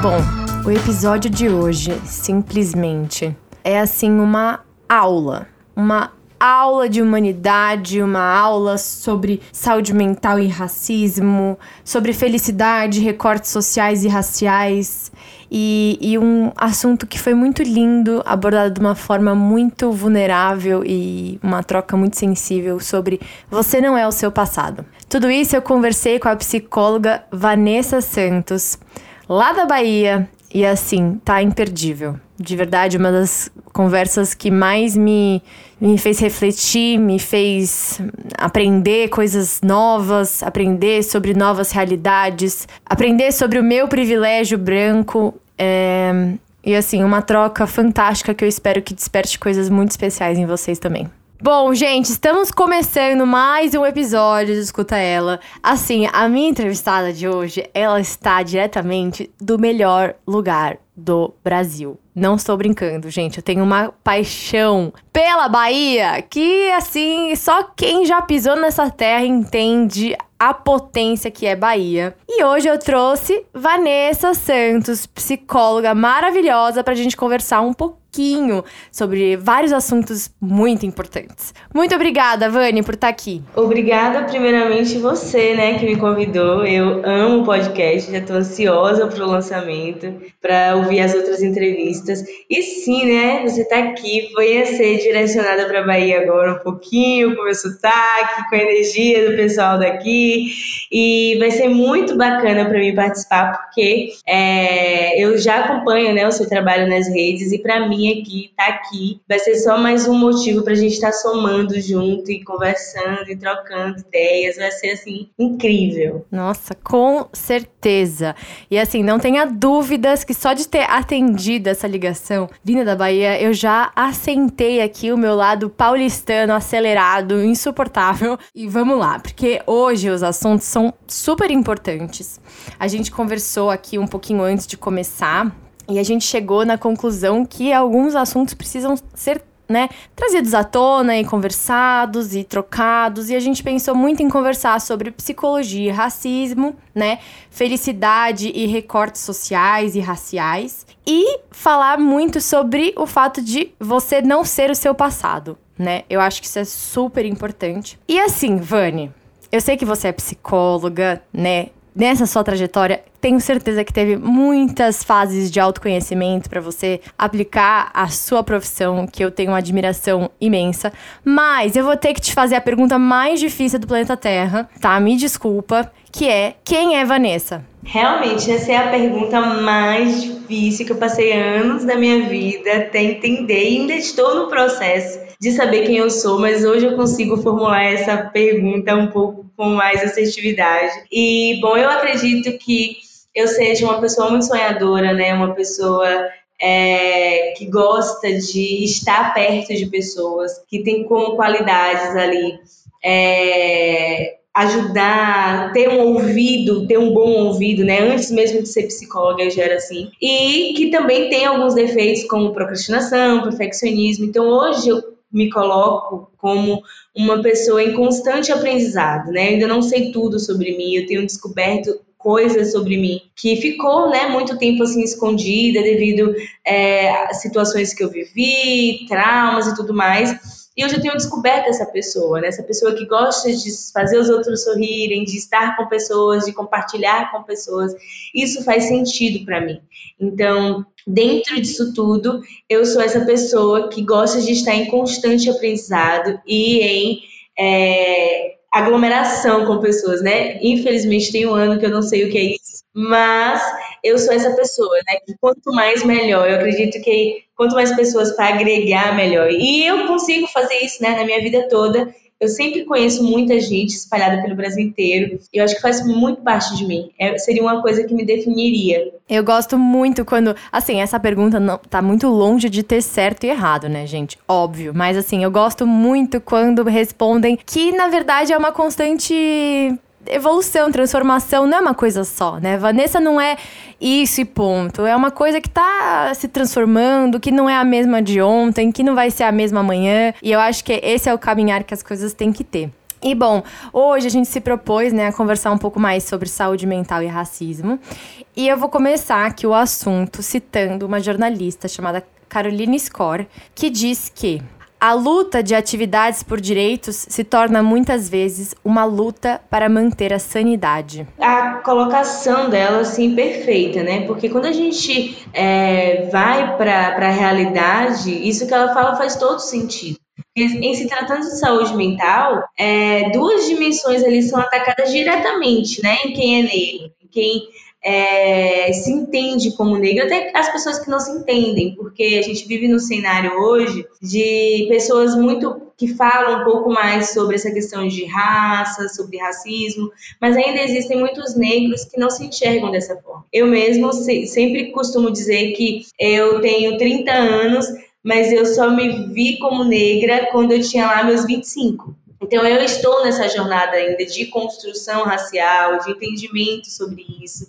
Bom, o episódio de hoje simplesmente é assim uma aula, uma aula de humanidade, uma aula sobre saúde mental e racismo, sobre felicidade, recortes sociais e raciais. E, e, um assunto que foi muito lindo, abordado de uma forma muito vulnerável e uma troca muito sensível sobre você não é o seu passado. Tudo isso eu conversei com a psicóloga Vanessa Santos, lá da Bahia, e assim, tá imperdível. De verdade, uma das conversas que mais me, me fez refletir, me fez aprender coisas novas, aprender sobre novas realidades, aprender sobre o meu privilégio branco. É... E assim, uma troca fantástica que eu espero que desperte coisas muito especiais em vocês também. Bom, gente, estamos começando mais um episódio de Escuta Ela. Assim, a minha entrevistada de hoje, ela está diretamente do melhor lugar do Brasil. Não estou brincando, gente. Eu tenho uma paixão pela Bahia que, assim, só quem já pisou nessa terra entende a potência que é Bahia. E hoje eu trouxe Vanessa Santos, psicóloga maravilhosa, para a gente conversar um pouquinho sobre vários assuntos muito importantes. Muito obrigada, Vani, por estar tá aqui. Obrigada, primeiramente, você, né, que me convidou. Eu amo o podcast, já estou ansiosa para o lançamento, para ouvir as outras entrevistas. E sim, né, você está aqui, foi a ser direcionada para Bahia agora um pouquinho, com o meu sotaque, com a energia do pessoal daqui e vai ser muito bacana para mim participar porque é, eu já acompanho né, o seu trabalho nas redes e para mim aqui tá aqui vai ser só mais um motivo para a gente estar tá somando junto e conversando e trocando ideias vai ser assim incrível. Nossa, com certeza. E assim não tenha dúvidas que só de ter atendido essa ligação vinda da Bahia eu já assentei aqui o meu lado paulistano acelerado insuportável e vamos lá porque hoje os assuntos são super importantes. A gente conversou aqui um pouquinho antes de começar e a gente chegou na conclusão que alguns assuntos precisam ser né, trazidos à tona e conversados e trocados. E a gente pensou muito em conversar sobre psicologia, racismo, né, felicidade e recortes sociais e raciais. E falar muito sobre o fato de você não ser o seu passado, né? Eu acho que isso é super importante. E assim, Vani, eu sei que você é psicóloga, né? Nessa sua trajetória, tenho certeza que teve muitas fases de autoconhecimento para você aplicar a sua profissão, que eu tenho uma admiração imensa. Mas eu vou ter que te fazer a pergunta mais difícil do planeta Terra, tá? Me desculpa, que é: quem é Vanessa? Realmente, essa é a pergunta mais difícil que eu passei anos da minha vida até entender e ainda estou no processo de saber quem eu sou, mas hoje eu consigo formular essa pergunta um pouco com mais assertividade. E, bom, eu acredito que eu seja uma pessoa muito sonhadora, né? Uma pessoa é, que gosta de estar perto de pessoas, que tem como qualidades ali é, ajudar, ter um ouvido, ter um bom ouvido, né? Antes mesmo de ser psicóloga, eu já era assim. E que também tem alguns defeitos como procrastinação, perfeccionismo. Então hoje eu me coloco como uma pessoa em constante aprendizado, né? Eu ainda não sei tudo sobre mim, eu tenho descoberto coisas sobre mim que ficou, né, muito tempo assim escondida devido é, a situações que eu vivi, traumas e tudo mais. E eu já tenho descoberto essa pessoa, né? Essa pessoa que gosta de fazer os outros sorrirem, de estar com pessoas, de compartilhar com pessoas. Isso faz sentido para mim. Então, dentro disso tudo, eu sou essa pessoa que gosta de estar em constante aprendizado e em é, aglomeração com pessoas, né? Infelizmente tem um ano que eu não sei o que é isso, mas eu sou essa pessoa, né? Quanto mais melhor. Eu acredito que quanto mais pessoas para agregar melhor. E eu consigo fazer isso, né? Na minha vida toda eu sempre conheço muita gente espalhada pelo Brasil inteiro. E eu acho que faz muito parte de mim. É, seria uma coisa que me definiria. Eu gosto muito quando. Assim, essa pergunta não, tá muito longe de ter certo e errado, né, gente? Óbvio. Mas assim, eu gosto muito quando respondem que, na verdade, é uma constante evolução, transformação não é uma coisa só, né? Vanessa não é isso e ponto. É uma coisa que tá se transformando, que não é a mesma de ontem, que não vai ser a mesma amanhã. E eu acho que esse é o caminhar que as coisas têm que ter. E bom, hoje a gente se propôs né, a conversar um pouco mais sobre saúde mental e racismo. E eu vou começar aqui o assunto citando uma jornalista chamada Caroline Score, que diz que a luta de atividades por direitos se torna muitas vezes uma luta para manter a sanidade. A colocação dela, assim, perfeita, né? Porque quando a gente é, vai para a realidade, isso que ela fala faz todo sentido. Em se tratando de saúde mental, é, duas dimensões ali são atacadas diretamente, né? Em quem é negro, em quem é, se entende como negro, até as pessoas que não se entendem, porque a gente vive no cenário hoje de pessoas muito que falam um pouco mais sobre essa questão de raça, sobre racismo, mas ainda existem muitos negros que não se enxergam dessa forma. Eu mesmo sempre costumo dizer que eu tenho 30 anos, mas eu só me vi como negra quando eu tinha lá meus 25. Então, eu estou nessa jornada ainda de construção racial, de entendimento sobre isso.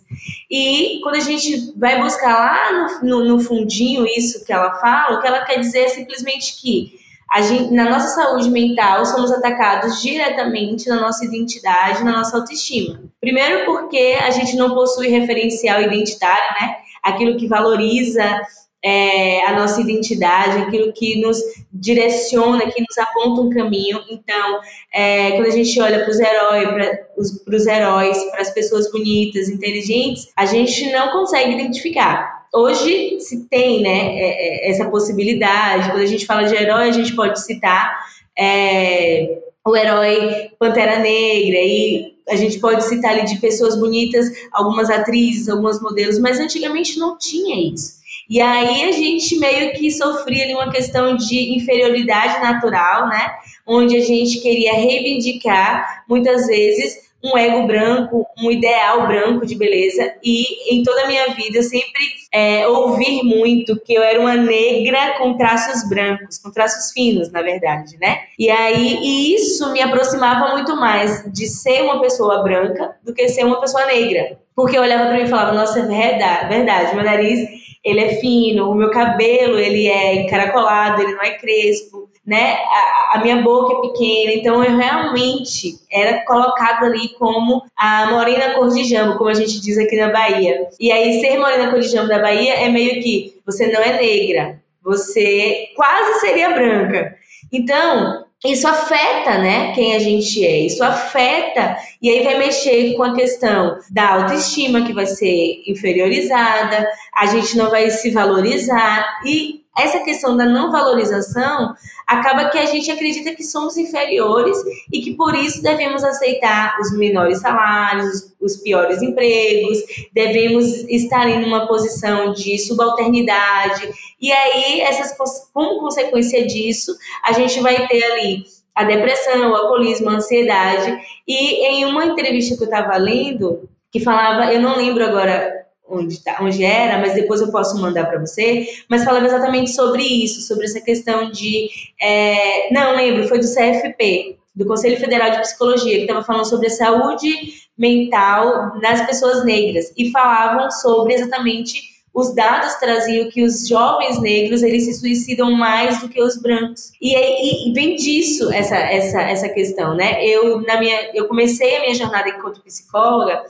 E quando a gente vai buscar lá no, no, no fundinho isso que ela fala, o que ela quer dizer é simplesmente que Gente, na nossa saúde mental, somos atacados diretamente na nossa identidade, na nossa autoestima. Primeiro, porque a gente não possui referencial identitário, né? Aquilo que valoriza é, a nossa identidade, aquilo que nos direciona, que nos aponta um caminho. Então, é, quando a gente olha para os heróis, para os heróis, para as pessoas bonitas, inteligentes, a gente não consegue identificar. Hoje se tem, né, é, é, essa possibilidade. Quando a gente fala de herói, a gente pode citar é, o herói Pantera Negra e a gente pode citar ali de pessoas bonitas, algumas atrizes, algumas modelos, mas antigamente não tinha isso. E aí a gente meio que sofria ali uma questão de inferioridade natural, né? Onde a gente queria reivindicar, muitas vezes, um ego branco, um ideal branco de beleza. E em toda a minha vida eu sempre é, ouvi muito que eu era uma negra com traços brancos, com traços finos, na verdade, né? E aí e isso me aproximava muito mais de ser uma pessoa branca do que ser uma pessoa negra. Porque eu olhava para mim e falava, nossa, é verdade, verdade, meu nariz ele é fino, o meu cabelo ele é encaracolado, ele não é crespo, né? A, a, minha boca é pequena, então eu realmente era colocada ali como a morena cor de jambo, como a gente diz aqui na Bahia. E aí ser morena cor de jambo da Bahia é meio que você não é negra, você quase seria branca. Então, isso afeta, né, quem a gente é. Isso afeta e aí vai mexer com a questão da autoestima que vai ser inferiorizada, a gente não vai se valorizar e essa questão da não valorização acaba que a gente acredita que somos inferiores e que por isso devemos aceitar os menores salários, os piores empregos, devemos estar em uma posição de subalternidade. E aí, essas, como consequência disso, a gente vai ter ali a depressão, o alcoolismo, a ansiedade. E em uma entrevista que eu estava lendo, que falava, eu não lembro agora onde, tá, onde era, mas depois eu posso mandar para você, mas falava exatamente sobre isso, sobre essa questão de. É, não, lembro, foi do CFP, do Conselho Federal de Psicologia, que estava falando sobre a saúde mental das pessoas negras, e falavam sobre exatamente os dados traziam que os jovens negros eles se suicidam mais do que os brancos. E, e, e, vem disso essa, essa, essa questão né? Eu na minha eu comecei a minha jornada enquanto psicóloga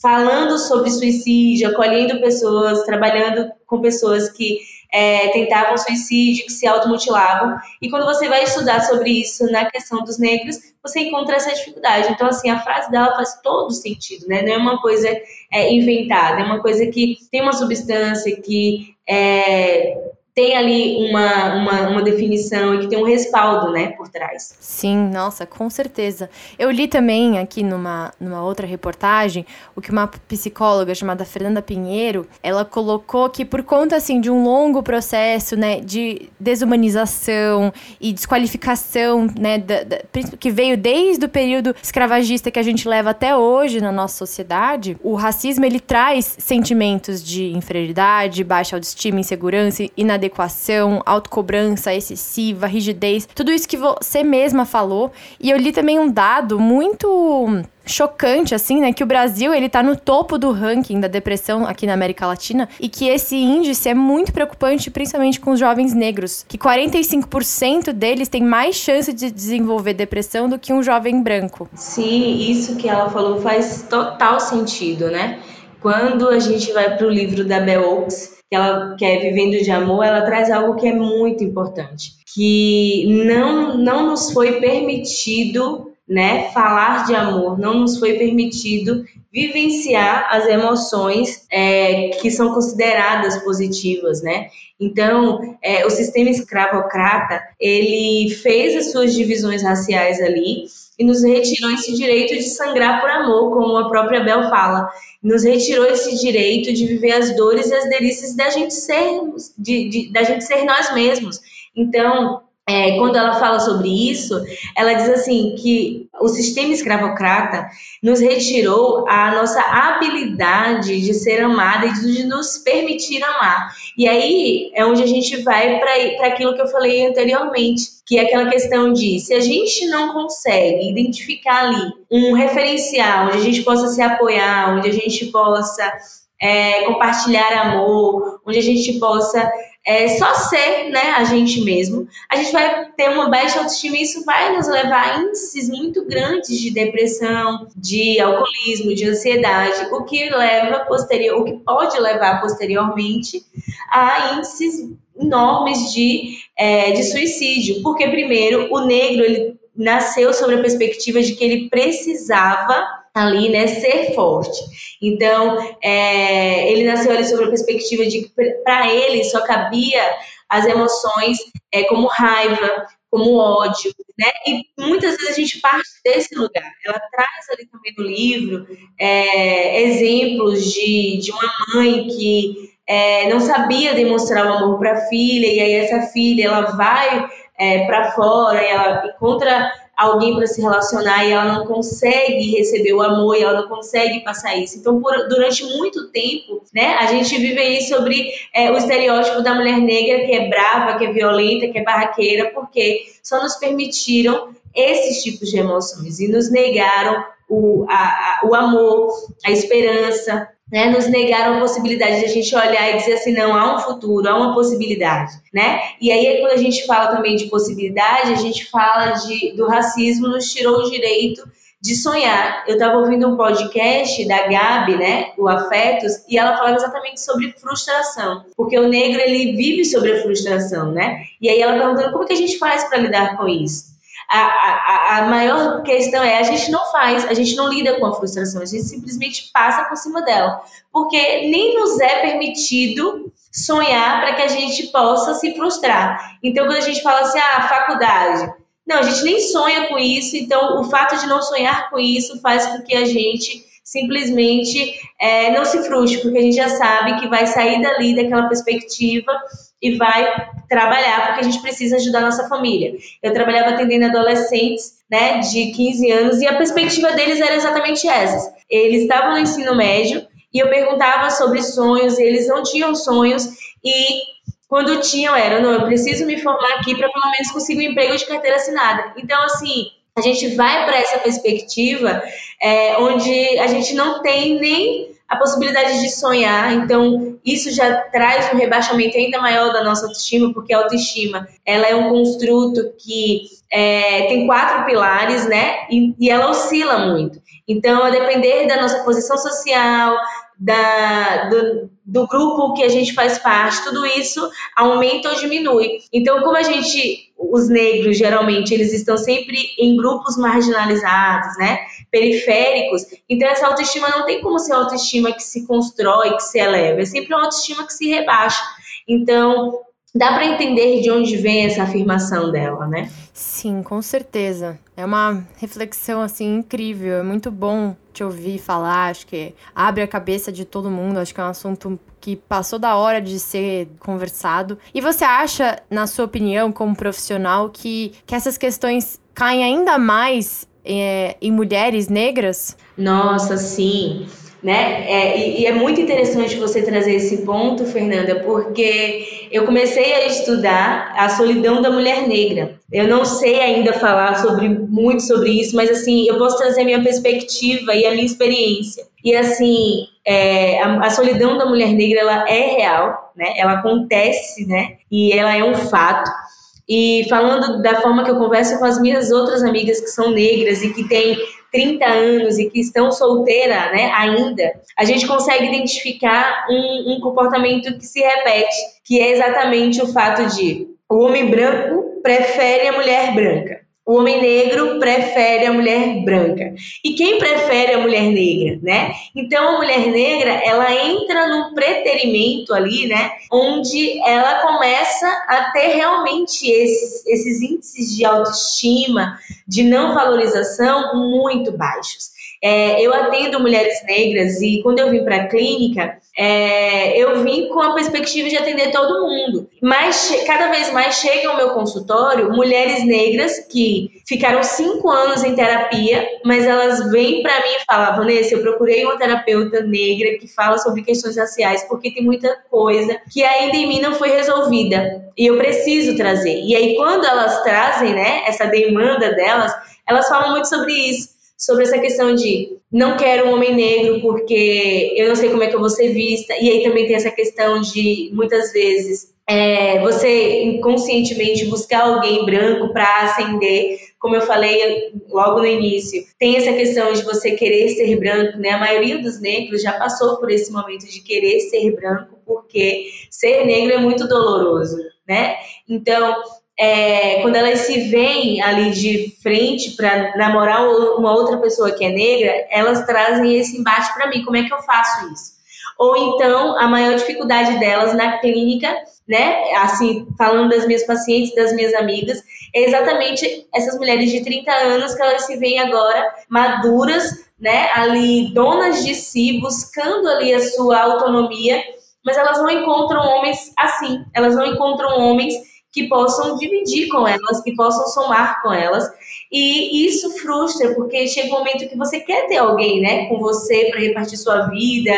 falando sobre suicídio, acolhendo pessoas, trabalhando com pessoas que é, tentavam suicídio, que se automutilavam. E quando você vai estudar sobre isso na questão dos negros, você encontra essa dificuldade. Então, assim, a frase dela faz todo sentido, né? Não é uma coisa é, inventada, é uma coisa que tem uma substância que é, tem ali uma, uma, uma, definição e que tem um respaldo, né, por trás. Sim, nossa, com certeza. Eu li também aqui numa, numa outra reportagem o que uma psicóloga chamada Fernanda Pinheiro, ela colocou que por conta, assim, de um longo processo, né, de desumanização e desqualificação, né, da, da, que veio desde o período escravagista que a gente leva até hoje na nossa sociedade, o racismo, ele traz sentimentos de inferioridade, baixa autoestima, insegurança, inadequação inadequação, autocobrança excessiva, rigidez, tudo isso que você mesma falou. E eu li também um dado muito chocante, assim, né? Que o Brasil, ele tá no topo do ranking da depressão aqui na América Latina e que esse índice é muito preocupante, principalmente com os jovens negros, que 45% deles têm mais chance de desenvolver depressão do que um jovem branco. Sim, isso que ela falou faz total sentido, né? Quando a gente vai para o livro da Bell Oaks, que ela quer vivendo de amor, ela traz algo que é muito importante, que não não nos foi permitido, né, falar de amor, não nos foi permitido vivenciar as emoções é, que são consideradas positivas, né? Então, é, o sistema escravocrata ele fez as suas divisões raciais ali e nos retirou esse direito de sangrar por amor, como a própria Bel fala nos retirou esse direito de viver as dores e as delícias da gente sermos, de, de, da gente ser nós mesmos. Então, é, quando ela fala sobre isso, ela diz assim que o sistema escravocrata nos retirou a nossa habilidade de ser amada e de nos permitir amar. E aí é onde a gente vai para aquilo que eu falei anteriormente, que é aquela questão de se a gente não consegue identificar ali um referencial onde a gente possa se apoiar, onde a gente possa é, compartilhar amor, onde a gente possa é, só ser né, a gente mesmo, a gente vai ter uma baixa autoestima e isso vai nos levar a índices muito grandes de depressão, de alcoolismo, de ansiedade, o que leva posterior, o que pode levar posteriormente a índices enormes de, é, de suicídio, porque primeiro o negro ele nasceu sobre a perspectiva de que ele precisava ali, né, ser forte. Então, é, ele nasceu ali sobre a perspectiva de que para ele só cabia as emoções é, como raiva, como ódio, né? E muitas vezes a gente parte desse lugar. Ela traz ali também no livro é, exemplos de, de uma mãe que é, não sabia demonstrar o amor para a filha e aí essa filha ela vai é, para fora ela encontra alguém para se relacionar e ela não consegue receber o amor e ela não consegue passar isso. Então, por, durante muito tempo, né, a gente vive aí sobre é, o estereótipo da mulher negra que é brava, que é violenta, que é barraqueira, porque só nos permitiram esses tipos de emoções e nos negaram o, a, a, o amor, a esperança, né, nos negaram a possibilidade de a gente olhar e dizer assim, não, há um futuro, há uma possibilidade, né? E aí, quando a gente fala também de possibilidade, a gente fala de, do racismo nos tirou o direito de sonhar. Eu estava ouvindo um podcast da Gabi, né, o Afetos, e ela falava exatamente sobre frustração, porque o negro ele vive sobre a frustração, né? E aí ela perguntando como que a gente faz para lidar com isso a, a, a maior questão é a gente não faz, a gente não lida com a frustração, a gente simplesmente passa por cima dela, porque nem nos é permitido sonhar para que a gente possa se frustrar. Então, quando a gente fala assim, ah, faculdade, não, a gente nem sonha com isso, então o fato de não sonhar com isso faz com que a gente simplesmente é, não se frustre, porque a gente já sabe que vai sair dali daquela perspectiva e vai trabalhar, porque a gente precisa ajudar a nossa família. Eu trabalhava atendendo adolescentes, né, de 15 anos, e a perspectiva deles era exatamente essa. Eles estavam no ensino médio, e eu perguntava sobre sonhos, eles não tinham sonhos, e quando tinham, era, não, eu preciso me formar aqui para pelo menos conseguir um emprego de carteira assinada. Então, assim, a gente vai para essa perspectiva é, onde a gente não tem nem a possibilidade de sonhar. Então, isso já traz um rebaixamento ainda maior da nossa autoestima, porque a autoestima ela é um construto que é, tem quatro pilares, né? E, e, ela oscila muito. Então, a depender da nossa posição social, da, do, do grupo que a gente faz parte, tudo isso aumenta ou diminui. Então, como a gente, os negros geralmente, eles estão sempre em grupos marginalizados, né? Periféricos, então essa autoestima não tem como ser autoestima que se constrói, que se eleva, é sempre uma autoestima que se rebaixa. Então, dá para entender de onde vem essa afirmação dela, né? Sim, com certeza. É uma reflexão assim incrível. É muito bom te ouvir falar. Acho que abre a cabeça de todo mundo. Acho que é um assunto que passou da hora de ser conversado. E você acha, na sua opinião, como profissional, que, que essas questões caem ainda mais é, em mulheres negras? Nossa, sim. Né? É, e, e, é muito interessante você trazer esse ponto, Fernanda, porque eu comecei a estudar a solidão da mulher negra. Eu não sei ainda falar sobre muito sobre isso, mas assim eu posso trazer a minha perspectiva e a minha experiência. E assim, é, a, a, solidão da mulher negra ela é real, né? Ela acontece, né? E ela é um fato. E falando da forma que eu converso com as minhas outras amigas que são negras e que têm 30 anos e que estão solteiras né, ainda, a gente consegue identificar um, um comportamento que se repete, que é exatamente o fato de o homem branco prefere a mulher branca. O homem negro prefere a mulher branca. E quem prefere a mulher negra, né? Então a mulher negra, ela entra num preterimento ali, né? Onde ela começa a ter realmente esses, esses índices de autoestima, de não valorização muito baixos. É, eu atendo mulheres negras e quando eu vim para a clínica, é, eu vim com a perspectiva de atender todo mundo. Mas cada vez mais chegam ao meu consultório mulheres negras que ficaram cinco anos em terapia, mas elas vêm para mim e falam: Vanessa, eu procurei uma terapeuta negra que fala sobre questões raciais porque tem muita coisa que ainda em mim não foi resolvida e eu preciso trazer. E aí, quando elas trazem né, essa demanda delas, elas falam muito sobre isso sobre essa questão de não quero um homem negro porque eu não sei como é que eu vou ser vista. E aí também tem essa questão de muitas vezes é, você inconscientemente buscar alguém branco para ascender, como eu falei logo no início. Tem essa questão de você querer ser branco, né? A maioria dos negros já passou por esse momento de querer ser branco, porque ser negro é muito doloroso, né? Então, é, quando elas se veem ali de frente para namorar uma outra pessoa que é negra, elas trazem esse embate para mim. Como é que eu faço isso? Ou então, a maior dificuldade delas na clínica, né? Assim, falando das minhas pacientes, das minhas amigas, é exatamente essas mulheres de 30 anos que elas se veem agora maduras, né? Ali, donas de si, buscando ali a sua autonomia, mas elas não encontram homens assim. Elas não encontram homens que possam dividir com elas, que possam somar com elas. E isso frustra, porque chega um momento que você quer ter alguém, né, com você para repartir sua vida,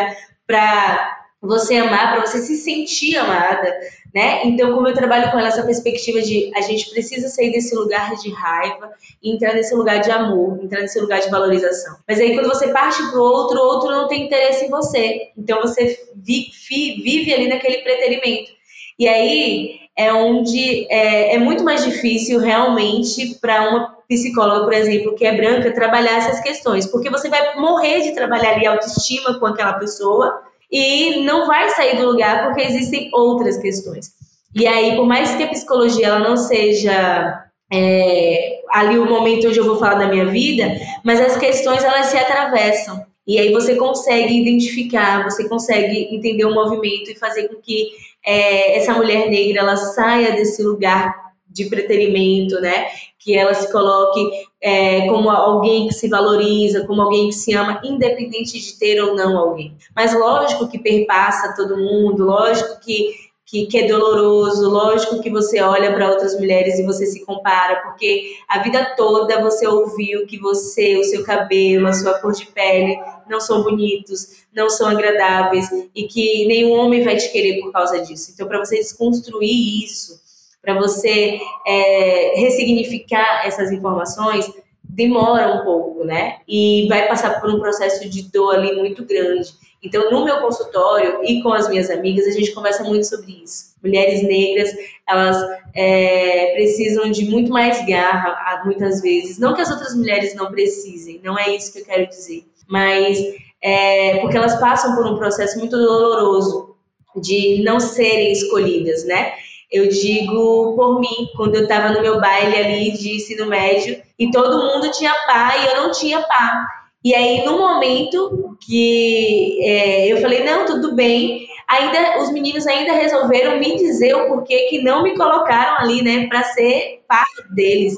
para você amar, para você se sentir amada, né? Então, como eu trabalho com ela essa perspectiva de a gente precisa sair desse lugar de raiva e entrar nesse lugar de amor, entrar nesse lugar de valorização. Mas aí quando você parte pro outro, o outro não tem interesse em você. Então você vive, ali naquele preterimento. E aí é onde é, é muito mais difícil realmente para uma psicóloga, por exemplo, que é branca, trabalhar essas questões, porque você vai morrer de trabalhar ali autoestima com aquela pessoa e não vai sair do lugar porque existem outras questões. E aí, por mais que a psicologia ela não seja é, ali o momento onde eu vou falar da minha vida, mas as questões elas se atravessam. E aí você consegue identificar, você consegue entender o movimento e fazer com que é, essa mulher negra ela saia desse lugar de preterimento, né? Que ela se coloque é, como alguém que se valoriza, como alguém que se ama, independente de ter ou não alguém. Mas lógico que perpassa todo mundo, lógico que que, que, é doloroso, lógico que você olha para outras mulheres e você se compara, porque a vida toda você ouviu que você, o seu cabelo, a sua cor de pele não são bonitos, não são agradáveis e que nenhum homem vai te querer por causa disso. Então, para você desconstruir isso, para você é, ressignificar essas informações, demora um pouco, né? E vai passar por um processo de dor ali muito grande. Então, no meu consultório e com as minhas amigas, a gente conversa muito sobre isso. Mulheres negras, elas é, precisam de muito mais garra, muitas vezes. Não que as outras mulheres não precisem, não é isso que eu quero dizer. Mas é, porque elas passam por um processo muito doloroso de não serem escolhidas, né? Eu digo por mim, quando eu estava no meu baile ali de ensino médio e todo mundo tinha pá e eu não tinha pá. E aí, no momento que é, eu falei, não, tudo bem, ainda os meninos ainda resolveram me dizer o porquê que não me colocaram ali, né, para ser parte deles.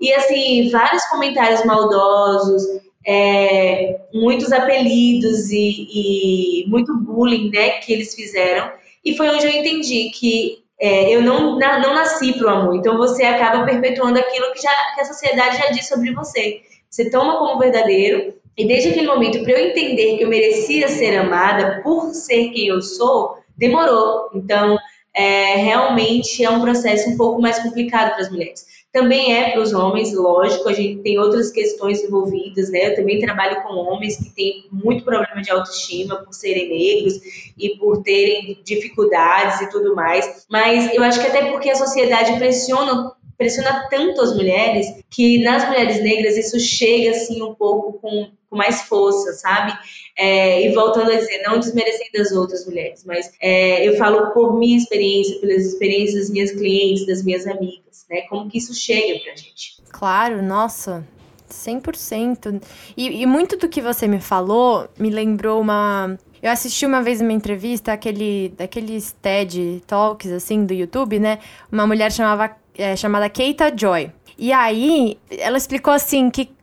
E assim, vários comentários maldosos, é, muitos apelidos e, e, muito bullying, né, que eles fizeram. E foi onde eu entendi que é, eu não, não nasci para o amor. Então você acaba perpetuando aquilo que, já, que a sociedade já diz sobre você. Você toma como verdadeiro. E desde aquele momento, para eu entender que eu merecia ser amada por ser quem eu sou, demorou. Então, é, realmente é um processo um pouco mais complicado para as mulheres. Também é para os homens, lógico, a gente tem outras questões envolvidas, né? Eu também trabalho com homens que têm muito problema de autoestima por serem negros e por terem dificuldades e tudo mais. Mas eu acho que até porque a sociedade pressiona pressiona tanto as mulheres que nas mulheres negras isso chega assim um pouco com, com mais força, sabe? É, e voltando a dizer, não desmerecendo as outras mulheres, mas é, eu falo por minha experiência, pelas experiências das minhas clientes, das minhas amigas, né? Como que isso chega pra gente. Claro, nossa, 100%. E, e muito do que você me falou me lembrou uma. Eu assisti uma vez uma entrevista, aquele, daqueles TED Talks, assim, do YouTube, né? Uma mulher chamava, é, chamada Keita Joy. E aí, ela explicou assim que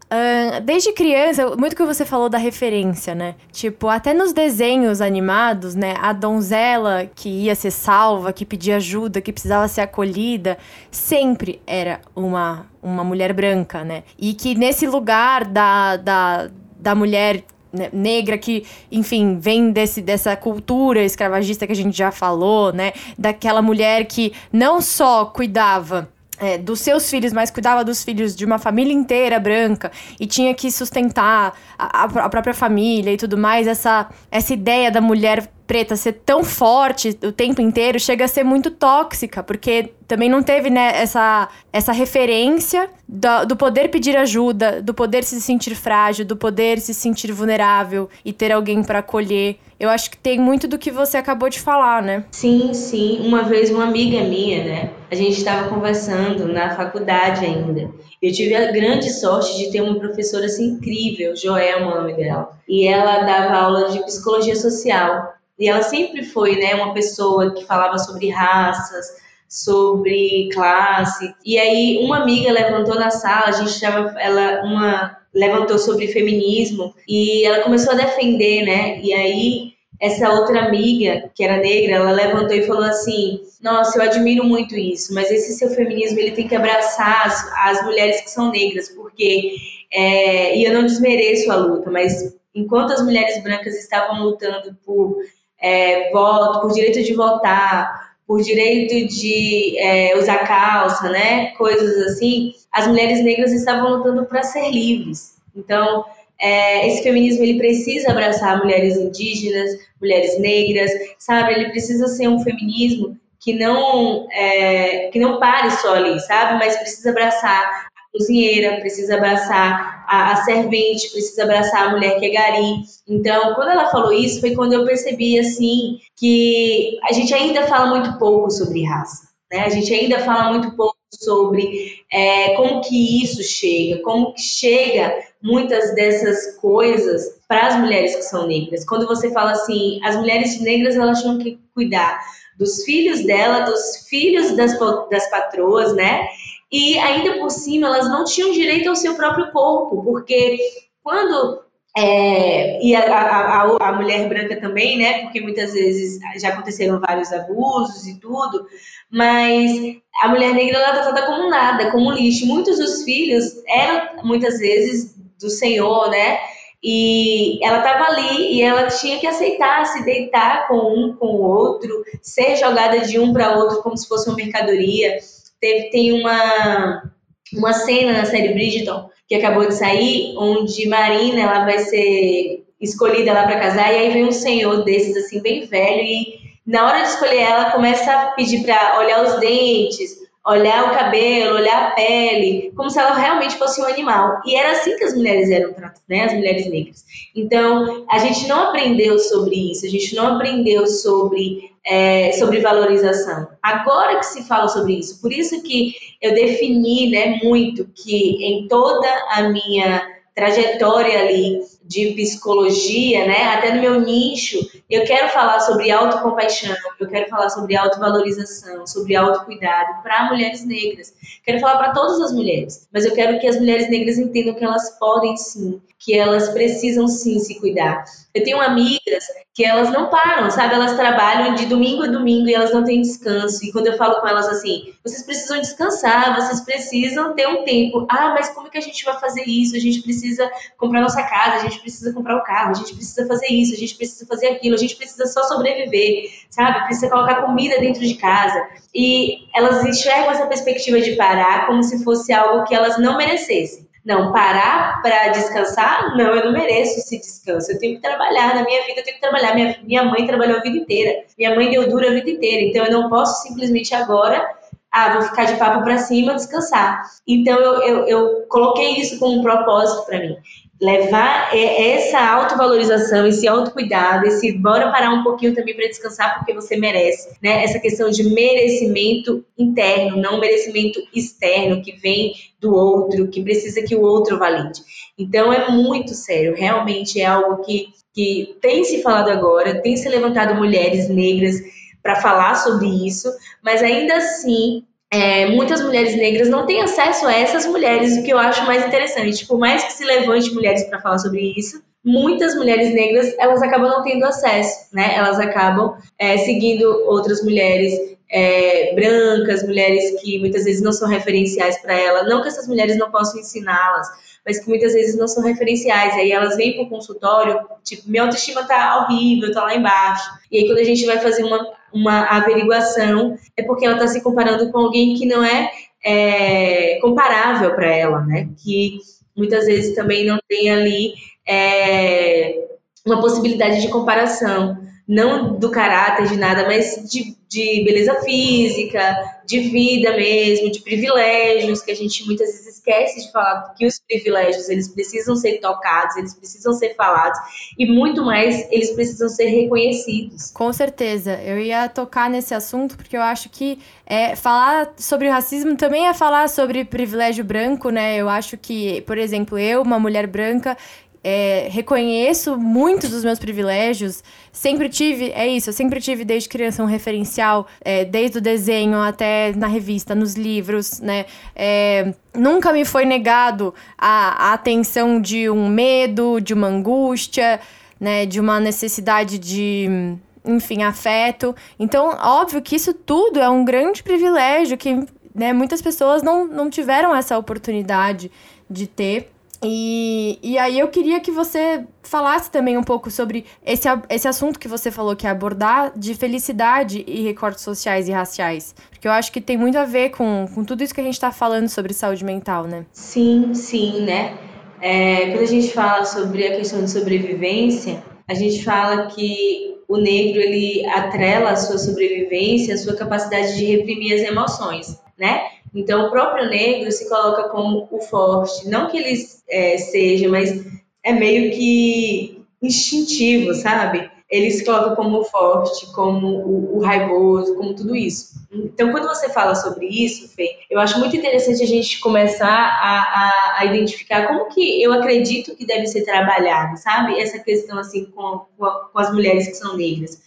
desde criança, muito que você falou da referência, né? Tipo, até nos desenhos animados, né? A donzela que ia ser salva, que pedia ajuda, que precisava ser acolhida, sempre era uma, uma mulher branca, né? E que nesse lugar da, da, da mulher né, negra que, enfim, vem desse, dessa cultura escravagista que a gente já falou, né? Daquela mulher que não só cuidava é, dos seus filhos, mas cuidava dos filhos de uma família inteira branca e tinha que sustentar a, a própria família e tudo mais, essa, essa ideia da mulher preta ser tão forte o tempo inteiro chega a ser muito tóxica, porque também não teve né, essa, essa referência do, do, poder pedir ajuda, do poder se sentir frágil, do poder se sentir vulnerável e ter alguém para acolher. Eu acho que tem muito do que você acabou de falar, né? Sim, sim. Uma vez uma amiga minha, né? A gente estava conversando na faculdade ainda. Eu tive a grande sorte de ter uma professora assim incrível, Joelma, o nome dela. E ela dava aula de psicologia social. E ela sempre foi, né, uma pessoa que falava sobre raças, sobre classe. E aí uma amiga levantou na sala, a gente chama ela uma levantou sobre feminismo e ela começou a defender, né? E aí essa outra amiga, que era negra, ela levantou e falou assim: "Nossa, eu admiro muito isso, mas esse seu feminismo ele tem que abraçar as, as mulheres que são negras, porque é, e eu não desmereço a luta, mas enquanto as mulheres brancas estavam lutando por é, voto, por direito de votar, por direito de é, usar calça, né? Coisas assim. As mulheres negras estavam lutando para ser livres. Então, é, esse feminismo ele precisa abraçar mulheres indígenas, mulheres negras, sabe? Ele precisa ser um feminismo que não é, que não pare só ali, sabe? Mas precisa abraçar cozinheira, precisa abraçar a, a, servente, precisa abraçar a mulher que é gari. Então, quando ela falou isso, foi quando eu percebi, assim, que a gente ainda fala muito pouco sobre raça, né? A gente ainda fala muito pouco sobre é, como que isso chega, como que chega muitas dessas coisas para as mulheres que são negras. Quando você fala assim, as mulheres negras, elas tinham que cuidar dos filhos dela, dos filhos das, das patroas, né? E ainda por cima elas não tinham direito ao seu próprio corpo, porque quando é, e a, a, a, mulher branca também, né? Porque muitas vezes já aconteceram vários abusos e tudo, mas a mulher negra ela é tratada como nada, como lixo. Muitos dos filhos eram muitas vezes do Senhor, né? E ela estava ali e ela tinha que aceitar se deitar com um, com o outro, ser jogada de um para outro como se fosse uma mercadoria. Teve, tem uma, uma cena na série Bridgerton que acabou de sair, onde Marina ela vai ser escolhida lá para casar, e aí vem um senhor desses, assim, bem velho, e na hora de escolher ela, começa a pedir para olhar os dentes, olhar o cabelo, olhar a pele, como se ela realmente fosse um animal. E era assim que as mulheres eram tratadas, né? As mulheres negras. Então, a gente não aprendeu sobre isso, a gente não aprendeu sobre é, sobre valorização. Agora que se fala sobre isso, por isso que eu defini, né, muito que em toda a minha trajetória ali de psicologia, né, até no meu nicho, eu quero falar sobre autocompaixão, eu quero falar sobre autovalorização, sobre autocuidado para mulheres negras. Quero falar para todas as mulheres, mas eu quero que as mulheres negras entendam que elas podem sim, que elas precisam sim se cuidar. Eu tenho amigas que elas não param, sabe? Elas trabalham de domingo a domingo e elas não têm descanso. E quando eu falo com elas assim, vocês precisam descansar, vocês precisam ter um tempo. Ah, mas como é que a gente vai fazer isso? A gente precisa comprar nossa casa, a gente precisa comprar o carro, a gente precisa fazer isso, a gente precisa fazer aquilo, a gente precisa só sobreviver, sabe? Precisa colocar comida dentro de casa. E elas enxergam essa perspectiva de parar como se fosse algo que elas não merecessem. Não, parar para descansar? Não, eu não mereço esse descanso. Eu tenho que trabalhar. Na minha vida, eu tenho que trabalhar. Minha, minha mãe trabalhou a vida inteira. Minha mãe deu dura a vida inteira. Então, eu não posso simplesmente agora ah, vou ficar de papo para cima, descansar. Então eu, eu, eu, coloquei isso como um propósito para mim levar essa autovalorização, esse autocuidado, esse bora parar um pouquinho também para descansar porque você merece, né? Essa questão de merecimento interno, não merecimento externo que vem do outro, que precisa que o outro valide. Então é muito sério, realmente é algo que, que tem se falado agora, tem se levantado mulheres negras para falar sobre isso, mas ainda assim é, muitas mulheres negras não têm acesso a essas mulheres, o que eu acho mais interessante. Por mais que se levante mulheres para falar sobre isso, muitas mulheres negras elas acabam não tendo acesso, né? Elas acabam é, seguindo outras mulheres é, brancas, mulheres que muitas vezes não são referenciais para ela. Não que essas mulheres não possam ensiná-las, mas que muitas vezes não são referenciais. Aí elas vêm para o consultório, tipo, minha autoestima tá horrível, tá lá embaixo. E aí quando a gente vai fazer uma, uma averiguação, é porque ela está se comparando com alguém que não é, é comparável para ela, né? Que muitas vezes também não tem ali é, uma possibilidade de comparação não do caráter de nada, mas de, de beleza física, de vida mesmo, de privilégios, que a gente muitas vezes esquece de falar que os privilégios, eles precisam ser tocados, eles precisam ser falados, e muito mais, eles precisam ser reconhecidos. Com certeza, eu ia tocar nesse assunto, porque eu acho que é, falar sobre racismo também é falar sobre privilégio branco, né? Eu acho que, por exemplo, eu, uma mulher branca, é, reconheço muitos dos meus privilégios. Sempre tive, é isso, eu sempre tive desde criança um referencial, é, desde o desenho até na revista, nos livros, né? É, nunca me foi negado a, a atenção de um medo, de uma angústia, né? De uma necessidade de enfim, afeto. Então, óbvio que isso tudo é um grande privilégio que né, muitas pessoas não, não tiveram essa oportunidade de ter. E, e aí eu queria que você falasse também um pouco sobre esse, esse assunto que você falou, que é abordar de felicidade e recortes sociais e raciais. Porque eu acho que tem muito a ver com, com tudo isso que a gente está falando sobre saúde mental, né? Sim, sim, né? É, quando a gente fala sobre a questão de sobrevivência, a gente fala que o negro ele atrela a sua sobrevivência, a sua capacidade de reprimir as emoções, né? Então, o próprio negro se coloca como o forte. Não que ele é, seja, mas é meio que instintivo, sabe? Ele se coloca como o forte, como o, o, raivoso, como tudo isso. Então, quando você fala sobre isso, Fê, eu acho muito interessante a gente começar a, a, a identificar como que eu acredito que deve ser trabalhado, sabe? Essa questão, assim, com, com as mulheres que são negras.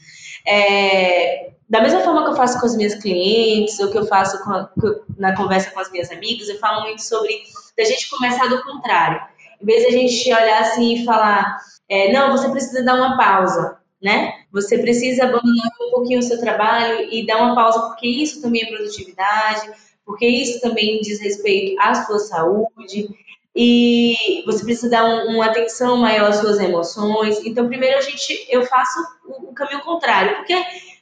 É, da mesma forma que eu faço com as minhas clientes, ou que eu faço a, na conversa com as minhas amigas, eu falo muito sobre a gente começar do contrário. Em vez de a gente olhar assim e falar, é, não, você precisa dar uma pausa, né? Você precisa abandonar um pouquinho o seu trabalho e dar uma pausa, porque isso também é produtividade, porque isso também diz respeito à sua saúde, e você precisa dar um, uma atenção maior às suas emoções. Então, primeiro a gente, eu faço o, o caminho contrário, porque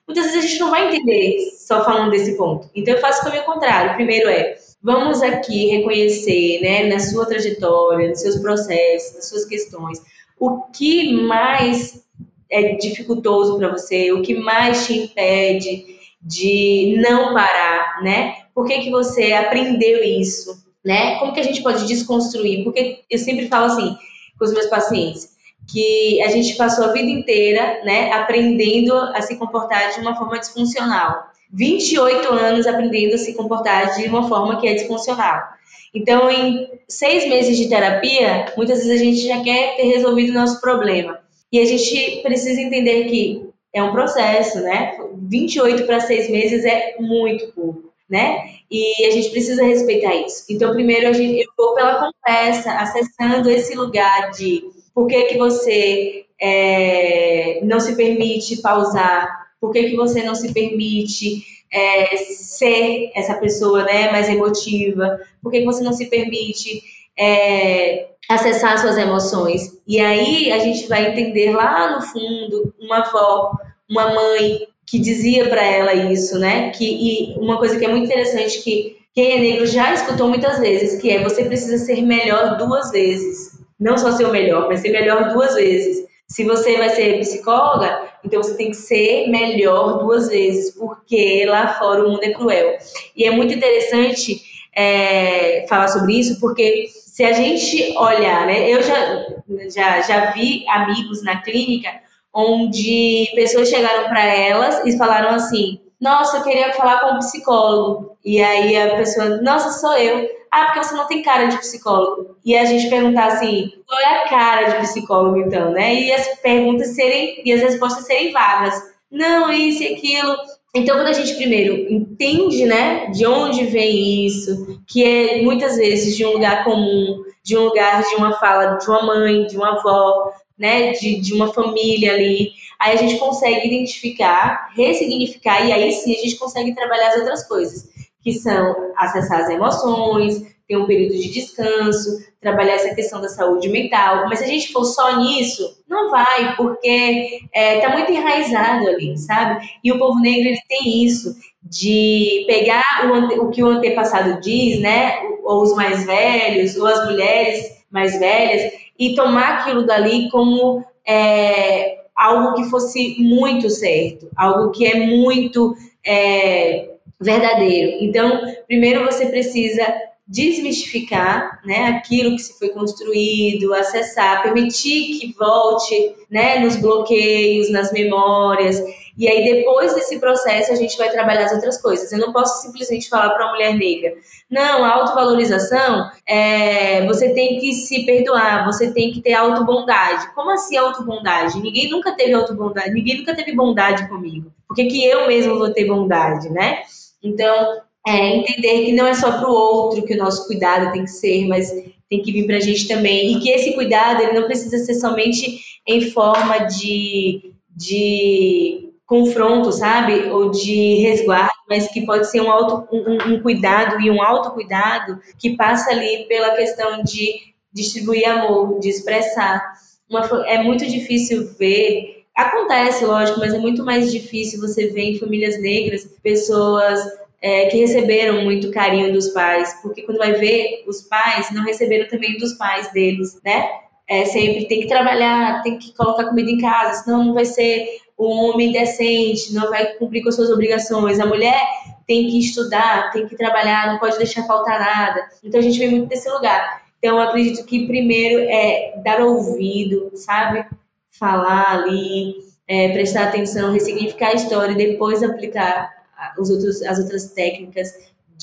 muitas vezes a gente não vai entender só falando desse ponto. Então eu faço o caminho contrário. Primeiro é, vamos aqui reconhecer, né, na sua trajetória, nos seus processos, nas suas questões, o que mais é dificultoso para você, o que mais te impede de não parar, né? Por que, que você aprendeu isso, né? Como que a gente pode desconstruir? Porque eu sempre falo assim com os meus pacientes, que a gente passou a vida inteira, né, aprendendo a se comportar de uma forma disfuncional. 28 anos aprendendo a se comportar de uma forma que é disfuncional. Então, em seis meses de terapia, muitas vezes a gente já quer ter resolvido o nosso problema. E a gente precisa entender que é um processo, né? 28 para 6 meses é muito pouco, né? E a gente precisa respeitar isso. Então, primeiro, a gente, eu vou pela conversa, acessando esse lugar de por que, que você é, não se permite pausar, por que, que você não se permite é, ser essa pessoa né, mais emotiva, por que, que você não se permite é, acessar suas emoções. E aí a gente vai entender lá no fundo uma avó, uma mãe que dizia para ela isso, né? Que e uma coisa que é muito interessante que quem é negro já escutou muitas vezes, que é você precisa ser melhor duas vezes. Não só ser o melhor, mas ser melhor duas vezes. Se você vai ser psicóloga, então você tem que ser melhor duas vezes, porque lá fora o mundo é cruel. E é muito interessante é, falar sobre isso, porque se a gente olhar, né, eu já, já, já vi amigos na clínica onde pessoas chegaram para elas e falaram assim: Nossa, eu queria falar com um psicólogo. E aí a pessoa, Nossa, sou eu. Ah, porque você não tem cara de psicólogo. E a gente perguntar assim, qual é a cara de psicólogo, então, né? E as perguntas serem, e as respostas serem vagas. Não, isso e aquilo. Então, quando a gente primeiro entende, né, de onde vem isso, que é muitas vezes de um lugar comum, de um lugar de uma fala de uma mãe, de uma avó, né, de, de uma família ali, aí a gente consegue identificar, ressignificar, e aí sim a gente consegue trabalhar as outras coisas, que são acessar as emoções, ter um período de descanso, trabalhar essa questão da saúde mental. Mas se a gente for só nisso, não vai, porque é, tá muito enraizado ali, sabe? E o povo negro ele tem isso de pegar o, o que o antepassado diz, né? Ou os mais velhos, ou as mulheres mais velhas, e tomar aquilo dali como é, algo que fosse muito certo, algo que é muito é, verdadeiro. Então, primeiro você precisa desmistificar né, aquilo que se foi construído, acessar, permitir que volte né, nos bloqueios, nas memórias. E aí, depois desse processo, a gente vai trabalhar as outras coisas. Eu não posso simplesmente falar para uma mulher negra, não, a autovalorização, é, você tem que se perdoar, você tem que ter autobondade. Como assim autobondade? Ninguém nunca teve autobondade, ninguém nunca teve bondade comigo. Por que, que eu mesmo vou ter bondade, né? Então, é, entender que não é só para o outro que o nosso cuidado tem que ser, mas tem que vir para a gente também. E que esse cuidado ele não precisa ser somente em forma de, de confronto, sabe? Ou de resguardo, mas que pode ser um, auto, um, um cuidado e um autocuidado que passa ali pela questão de distribuir amor, de expressar. Uma, é muito difícil ver Acontece, lógico, mas é muito mais difícil você ver em famílias negras pessoas é, que receberam muito carinho dos pais, porque quando vai ver, os pais não receberam também dos pais deles, né? É, sempre tem que trabalhar, tem que colocar comida em casa, senão não vai ser um homem decente, não vai cumprir com as suas obrigações. A mulher tem que estudar, tem que trabalhar, não pode deixar faltar nada. Então a gente vem muito desse lugar. Então eu acredito que primeiro é dar ouvido, sabe? Falar ali, é, prestar atenção, ressignificar a história e depois aplicar os outros, as outras técnicas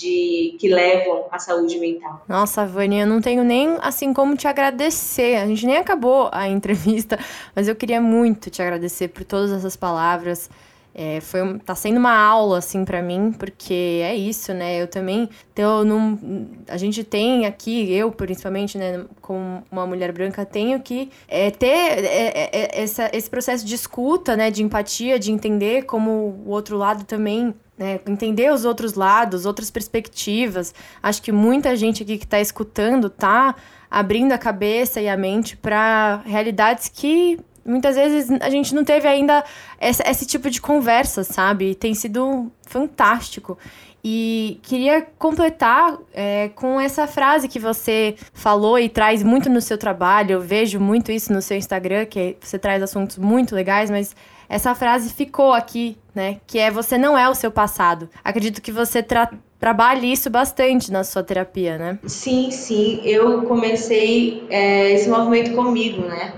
de que levam à saúde mental. Nossa, Vânia, eu não tenho nem assim como te agradecer. A gente nem acabou a entrevista, mas eu queria muito te agradecer por todas essas palavras. É, foi, tá sendo uma aula, assim, para mim, porque é isso, né? Eu também, então, a gente tem aqui, eu principalmente, né, como uma mulher branca, tenho que é, ter é, é, é essa, esse processo de escuta, né, de empatia, de entender como o outro lado também né, entender os outros lados, outras perspectivas. Acho que muita gente aqui que está escutando tá abrindo a cabeça e a mente para realidades que muitas vezes a gente não teve ainda essa, esse tipo de conversa, sabe? Tem sido fantástico. E queria completar é, com essa frase que você falou e traz muito no seu trabalho. Eu vejo muito isso no seu Instagram, que você traz assuntos muito legais, mas essa frase ficou aqui, né? Que é você não é o seu passado. Acredito que você tra trabalhe isso bastante na sua terapia, né? Sim, sim. Eu comecei é, esse movimento comigo, né?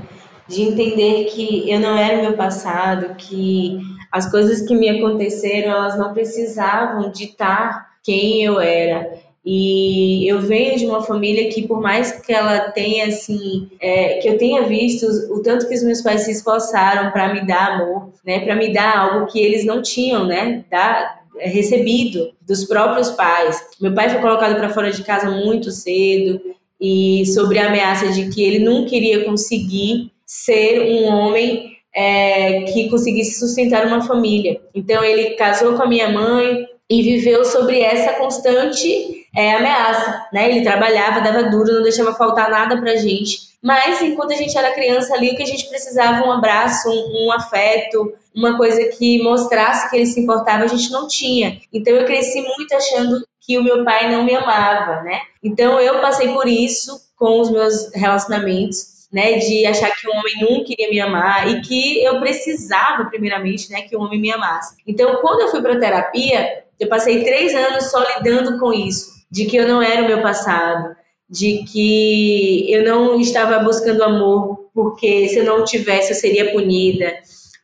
De entender que eu não era o meu passado, que as coisas que me aconteceram, elas não precisavam ditar quem eu era. E eu venho de uma família que, por mais que ela tenha, assim, é, que eu tenha visto o tanto que os meus pais se esforçaram para me dar amor, né, para me dar algo que eles não tinham, né, dar, é, recebido dos próprios pais. Meu pai foi colocado para fora de casa muito cedo e sobre a ameaça de que ele não queria conseguir ser um homem é, que conseguisse sustentar uma família. Então ele casou com a minha mãe e viveu sobre essa constante é, ameaça, né? Ele trabalhava, dava duro, não deixava faltar nada pra gente. Mas enquanto a gente era criança ali, o que a gente precisava, um abraço, um, um afeto, uma coisa que mostrasse que ele se importava, a gente não tinha. Então eu cresci muito achando que o meu pai não me amava, né? Então eu passei por isso com os meus relacionamentos. Né, de achar que o homem nunca iria me amar e que eu precisava, primeiramente, né, que o homem me amasse. Então, quando eu fui para terapia, eu passei três anos só lidando com isso de que eu não era o meu passado, de que eu não estava buscando amor porque se eu não tivesse eu seria punida,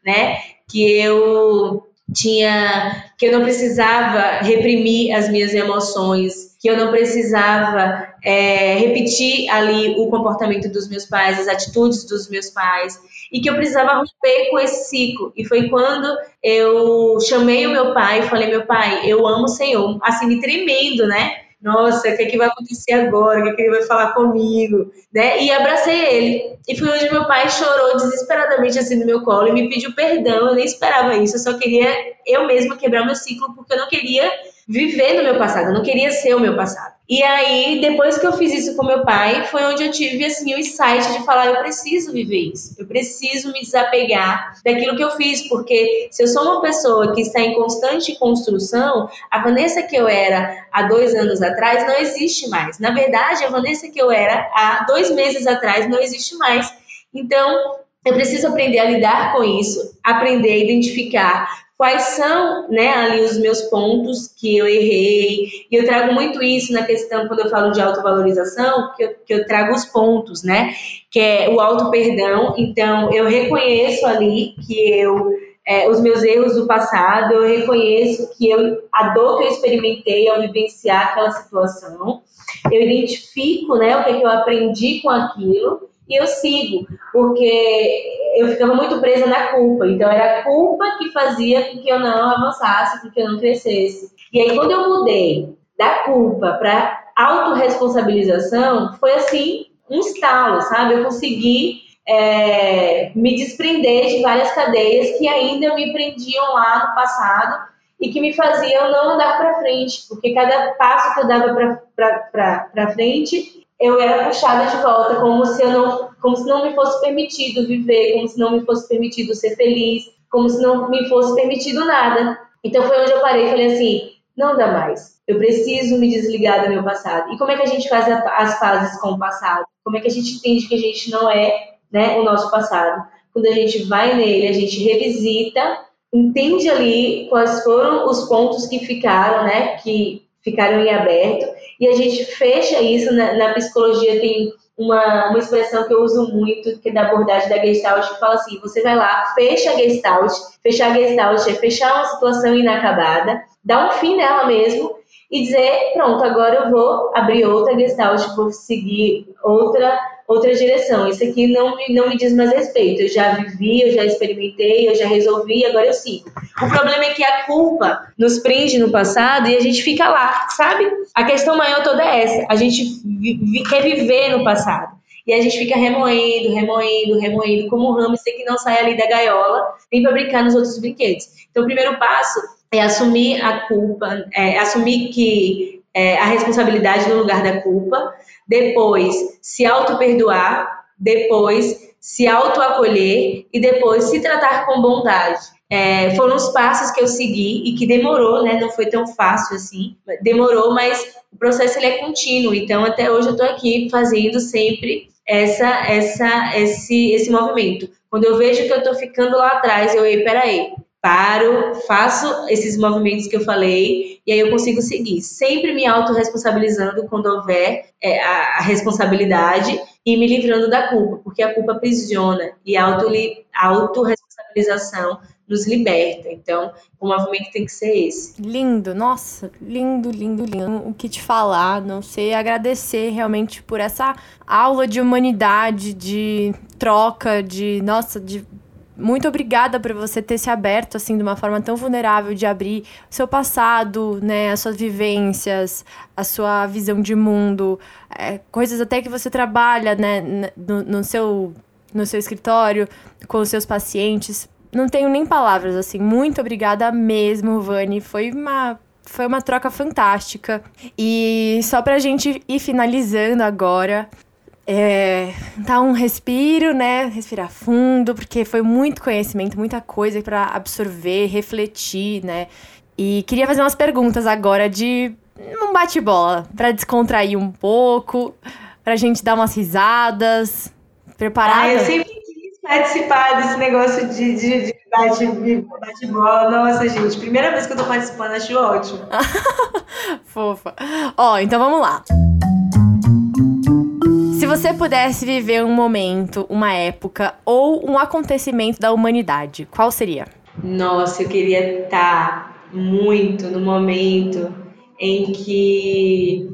né? Que eu tinha que eu não precisava reprimir as minhas emoções, que eu não precisava é, repetir ali o comportamento dos meus pais, as atitudes dos meus pais, e que eu precisava romper com esse ciclo. E foi quando eu chamei o meu pai e falei: Meu pai, eu amo o Senhor, assim, me tremendo, né? Nossa, o que, é que vai acontecer agora? O que, é que ele vai falar comigo? Né? E abracei ele. E foi onde meu pai chorou desesperadamente assim no meu colo e me pediu perdão. Eu nem esperava isso, eu só queria eu mesma quebrar meu ciclo porque eu não queria viver no meu passado, eu não queria ser o meu passado. E aí, depois que eu fiz isso com meu pai, foi onde eu tive assim o insight de falar, eu preciso viver isso. Eu preciso me desapegar daquilo que eu fiz, porque se eu sou uma pessoa que está em constante construção, a Vanessa que eu era há dois anos atrás não existe mais. Na verdade, a Vanessa que eu era há dois meses atrás não existe mais. Então, eu preciso aprender a lidar com isso, aprender a identificar quais são né, ali os meus pontos que eu errei. E eu trago muito isso na questão, quando eu falo de autovalorização, que eu, que eu trago os pontos, né? Que é o auto-perdão. Então, eu reconheço ali que eu. É, os meus erros do passado, eu reconheço que eu, a dor que eu experimentei ao vivenciar aquela situação, eu identifico né, o que, é que eu aprendi com aquilo e eu sigo, porque eu ficava muito presa na culpa. Então era a culpa que fazia com que eu não avançasse, com que eu não crescesse. E aí quando eu mudei da culpa para autorresponsabilização, foi assim um estalo, sabe? Eu consegui é, me desprender de várias cadeias que ainda me prendiam lá no passado e que me faziam não andar para frente, porque cada passo que eu dava para frente eu era puxada de volta como se eu não, como se não me fosse permitido viver, como se não me fosse permitido ser feliz, como se não me fosse permitido nada. Então foi onde eu parei e falei assim, não dá mais. Eu preciso me desligar do meu passado. E como é que a gente faz as fases com o passado? Como é que a gente entende que a gente não é, né, o nosso passado? Quando a gente vai nele, a gente revisita, entende ali quais foram os pontos que ficaram, né, que ficaram em aberto. E a gente fecha isso na, na psicologia tem uma, uma expressão que eu uso muito, que é da abordagem da Gestalt, que fala assim: você vai lá, fecha a Gestalt, fechar a Gestalt é fechar uma situação inacabada, dar um fim nela mesmo e dizer: pronto, agora eu vou abrir outra Gestalt, vou seguir outra outra direção. Isso aqui não me, não me diz mais respeito. Eu já vivi, eu já experimentei, eu já resolvi, agora eu sigo. O problema é que a culpa nos prende no passado e a gente fica lá, sabe? A questão maior toda é essa. A gente vi, quer viver no passado. E a gente fica remoendo, remoendo, remoendo, como um hamster que não sai ali da gaiola, nem para brincar nos outros brinquedos. Então, o primeiro passo é assumir a culpa, é, assumir que é, a responsabilidade no lugar da culpa, depois se auto-perdoar, depois se auto-acolher e depois se tratar com bondade. É, foram os passos que eu segui e que demorou, né? Não foi tão fácil assim. Demorou, mas o processo ele é contínuo. Então, até hoje eu estou aqui fazendo sempre essa, essa, esse, esse movimento. Quando eu vejo que eu estou ficando lá atrás, eu, ei, peraí, paro, faço esses movimentos que eu falei e aí eu consigo seguir, sempre me autorresponsabilizando quando houver é, a, responsabilidade e me livrando da culpa, porque a culpa aprisiona e a autorresponsabilização nos liberta. Então, o movimento tem que ser esse. Lindo, nossa, lindo, lindo, lindo. O que te falar, não sei, agradecer realmente por essa aula de humanidade, de troca, de, nossa, de muito obrigada por você ter se aberto assim de uma forma tão vulnerável de abrir o seu passado, né, as suas vivências, a sua visão de mundo, é, coisas até que você trabalha, né, no, no, seu no seu escritório com os seus pacientes. Não tenho nem palavras assim. Muito obrigada mesmo, Vani. Foi uma foi uma troca fantástica. E só pra gente ir finalizando agora, é, dar um respiro, né? Respirar fundo, porque foi muito conhecimento, muita coisa para absorver, refletir, né? E queria fazer umas perguntas agora de um bate-bola, para descontrair um pouco, pra gente dar umas risadas. Preparada? Ah, eu sempre quis participar desse negócio de, de, de bate-bola. Nossa, gente, primeira vez que eu tô participando, acho ótimo. Fofa. Ó, então vamos lá você pudesse viver um momento, uma época ou um acontecimento da humanidade, qual seria? Nossa, eu queria estar muito no momento em que,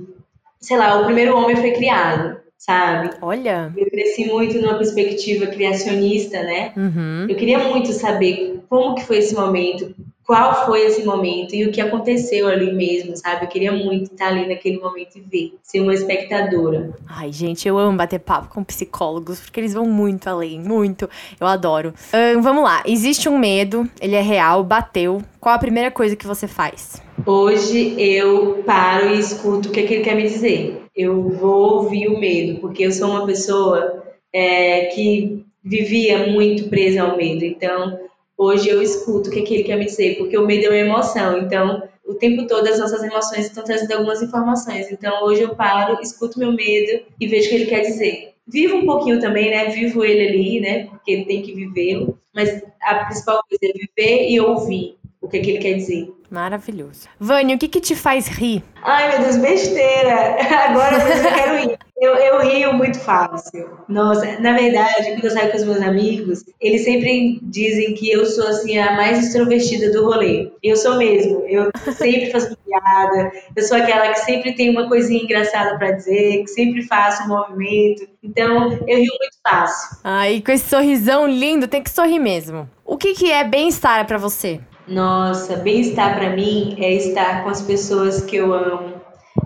sei lá, o primeiro homem foi criado, sabe? Olha. Eu cresci muito numa perspectiva criacionista, né? Uhum. Eu queria muito saber como que foi esse momento, qual foi esse momento e o que aconteceu ali mesmo, sabe? Eu queria muito estar ali naquele momento e ver, ser uma espectadora. Ai, gente, eu amo bater papo com psicólogos, porque eles vão muito além, muito. Eu adoro. Vamos lá, existe um medo, ele é real, bateu. Qual a primeira coisa que você faz? Hoje eu paro e escuto o que, é que ele quer me dizer. Eu vou ouvir o medo, porque eu sou uma pessoa é, que vivia muito presa ao medo. Então, hoje eu escuto o que, é que ele quer me dizer, porque o medo é uma emoção, então o tempo todo as nossas emoções estão trazendo algumas informações. Então hoje eu paro, escuto meu medo e vejo o que ele quer dizer. Vivo um pouquinho também, né? Vivo ele ali, né? Porque ele tem que vivê-lo. Mas a principal coisa é viver e ouvir o que, é que ele quer dizer. Maravilhoso. Vânia, o que que te faz rir? Ai, meu Deus, besteira. Agora eu quero rir. Eu, eu rio muito fácil. Nossa, na verdade, quando eu saio com os meus amigos, eles sempre dizem que eu sou assim a mais extrovertida do rolê. Eu sou mesmo. Eu sempre faço piada. Eu sou aquela que sempre tem uma coisinha engraçada para dizer, que sempre faço um movimento. Então, eu rio muito fácil. Ai, com esse sorrisão lindo, tem que sorrir mesmo. O que que é bem-estar para você? Nossa, bem-estar para mim é estar com as pessoas que eu amo,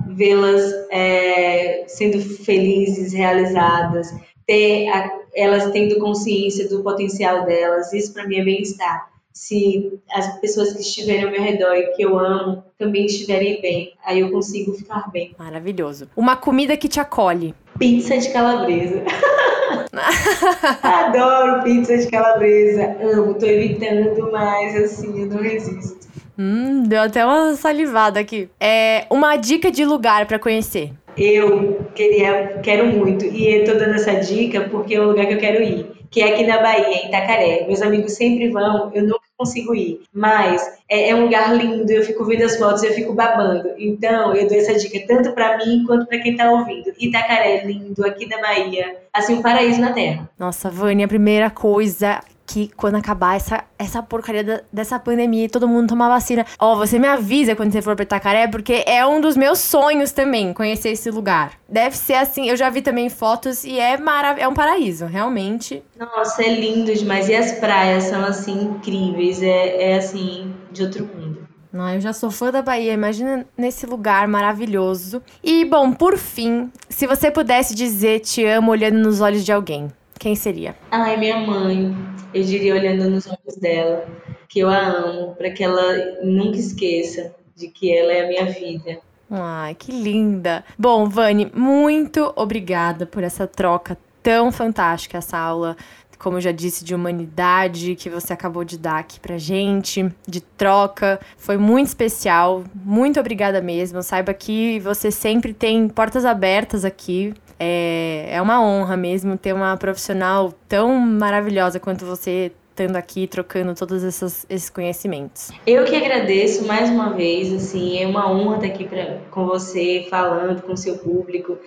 vê-las é, sendo felizes, realizadas, ter a, elas tendo consciência do potencial delas. Isso para mim é bem-estar. Se as pessoas que estiverem ao meu redor e que eu amo também estiverem bem, aí eu consigo ficar bem. Maravilhoso. Uma comida que te acolhe. Pizza de calabresa. Adoro pizza de calabresa. Amo, tô evitando, mas assim, eu não resisto. Hum, deu até uma salivada aqui. É uma dica de lugar para conhecer. Eu queria, quero muito. E eu tô dando essa dica porque é um lugar que eu quero ir. Que é aqui na Bahia, em Itacaré. Meus amigos sempre vão, eu nunca consigo ir. Mas é, é, um lugar lindo, eu fico vendo as fotos, eu fico babando. Então, eu dou essa dica tanto para mim quanto para quem tá ouvindo. Itacaré é lindo, aqui da Bahia. Assim, um paraíso na Terra. Nossa, Vânia, a primeira coisa que quando acabar essa, essa porcaria da, dessa pandemia e todo mundo tomar vacina, ó, você me avisa quando você for pra Itacaré, porque é um dos meus sonhos também, conhecer esse lugar. Deve ser assim, eu já vi também fotos e é marav é um paraíso, realmente. Nossa, é lindo demais. E as praias são, assim, incríveis. É, é assim, de outro mundo. Não, eu já sou fã da Bahia, imagina nesse lugar maravilhoso. E, bom, por fim, se você pudesse dizer te amo olhando nos olhos de alguém, quem seria? Ai, minha mãe eu diria olhando nos olhos dela que eu a amo, para que ela nunca esqueça de que ela é a minha vida. Ai, que linda! Bom, Vani, muito obrigada por essa troca tão fantástica, essa aula, como eu já disse, de humanidade que você acabou de dar aqui pra gente, de troca. Foi muito especial. Muito obrigada mesmo. Saiba que você sempre tem portas abertas aqui é, é uma honra mesmo ter uma profissional tão maravilhosa quanto você estando aqui trocando todos esses, esses conhecimentos. Eu que agradeço mais uma vez, assim, é uma honra estar aqui pra, com você, falando com o seu público.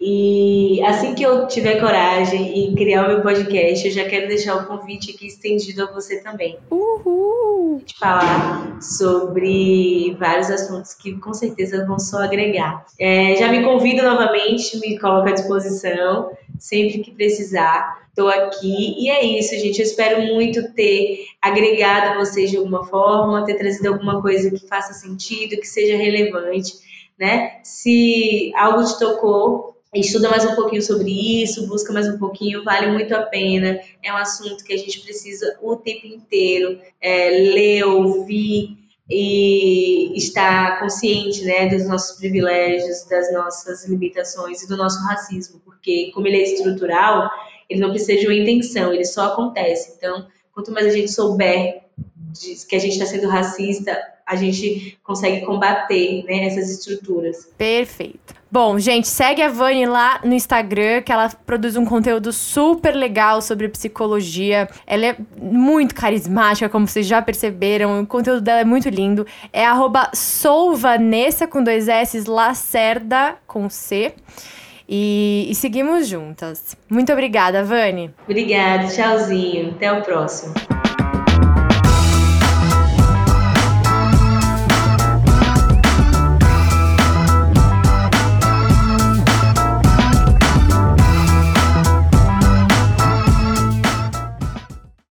E assim que eu tiver coragem e criar o meu podcast, eu já quero deixar o convite aqui estendido a você também. Uhul! De falar sobre vários assuntos que com certeza vão só agregar. É, já me convido novamente, me coloco à disposição, sempre que precisar. Estou aqui e é isso, gente. Eu espero muito ter agregado vocês de alguma forma, ter trazido alguma coisa que faça sentido, que seja relevante, né? Se algo te tocou, estuda mais um pouquinho sobre isso, busca mais um pouquinho, vale muito a pena. É um assunto que a gente precisa o tempo inteiro é, ler, ouvir e estar consciente né, dos nossos privilégios, das nossas limitações e do nosso racismo, porque como ele é estrutural, ele não precisa de uma intenção, ele só acontece. Então, quanto mais a gente souber que a gente está sendo racista, a gente consegue combater né, essas estruturas. Perfeito. Bom, gente, segue a Vani lá no Instagram, que ela produz um conteúdo super legal sobre psicologia. Ela é muito carismática, como vocês já perceberam. O conteúdo dela é muito lindo. É arroba souvanessa com dois S, Lacerda com C. E, e seguimos juntas. Muito obrigada, Vani. Obrigada, tchauzinho. Até o próximo.